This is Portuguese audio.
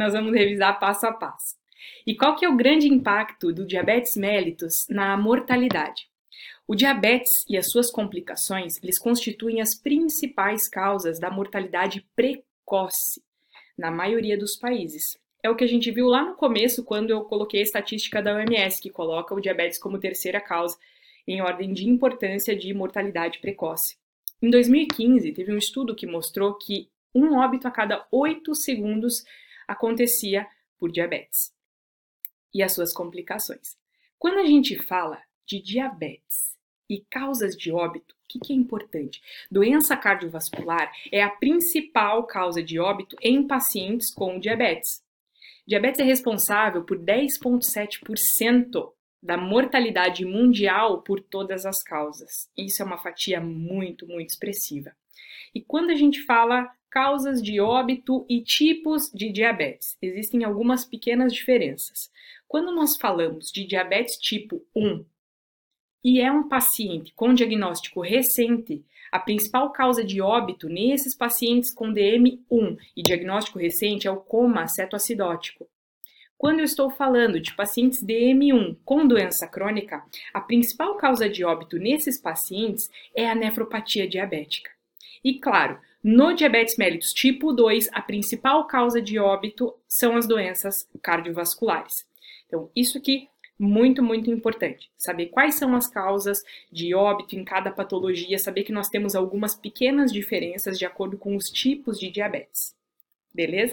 nós vamos revisar passo a passo. E qual que é o grande impacto do diabetes mellitus na mortalidade? O diabetes e as suas complicações, eles constituem as principais causas da mortalidade precoce na maioria dos países. É o que a gente viu lá no começo quando eu coloquei a estatística da OMS, que coloca o diabetes como terceira causa em ordem de importância de mortalidade precoce. Em 2015, teve um estudo que mostrou que um óbito a cada 8 segundos acontecia por diabetes e as suas complicações. Quando a gente fala de diabetes e causas de óbito, o que, que é importante? Doença cardiovascular é a principal causa de óbito em pacientes com diabetes. Diabetes é responsável por 10,7% da mortalidade mundial por todas as causas. Isso é uma fatia muito, muito expressiva. E quando a gente fala causas de óbito e tipos de diabetes, existem algumas pequenas diferenças. Quando nós falamos de diabetes tipo 1 e é um paciente com diagnóstico recente, a principal causa de óbito nesses pacientes com DM1 e diagnóstico recente é o coma cetoacidótico. Quando eu estou falando de pacientes DM1 com doença crônica, a principal causa de óbito nesses pacientes é a nefropatia diabética. E claro, no diabetes mellitus tipo 2, a principal causa de óbito são as doenças cardiovasculares. Então, isso aqui muito, muito importante. Saber quais são as causas de óbito em cada patologia, saber que nós temos algumas pequenas diferenças de acordo com os tipos de diabetes. Beleza?